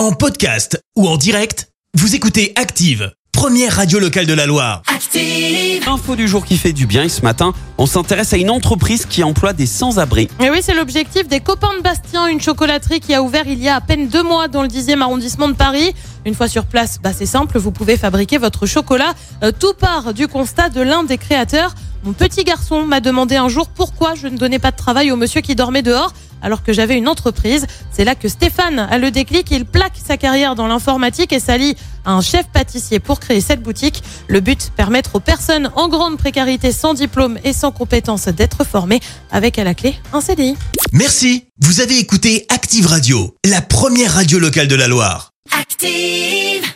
En podcast ou en direct, vous écoutez Active, première radio locale de la Loire. Active. Info du jour qui fait du bien et ce matin, on s'intéresse à une entreprise qui emploie des sans-abri. Et oui, c'est l'objectif des copains de Bastien, une chocolaterie qui a ouvert il y a à peine deux mois dans le 10e arrondissement de Paris. Une fois sur place, bah c'est simple, vous pouvez fabriquer votre chocolat. Euh, tout part du constat de l'un des créateurs. Mon petit garçon m'a demandé un jour pourquoi je ne donnais pas de travail au monsieur qui dormait dehors alors que j'avais une entreprise. C'est là que Stéphane a le déclic. Il plaque sa carrière dans l'informatique et s'allie à un chef pâtissier pour créer cette boutique. Le but, permettre aux personnes en grande précarité sans diplôme et sans compétences d'être formées avec à la clé un CDI. Merci. Vous avez écouté Active Radio, la première radio locale de la Loire. Active.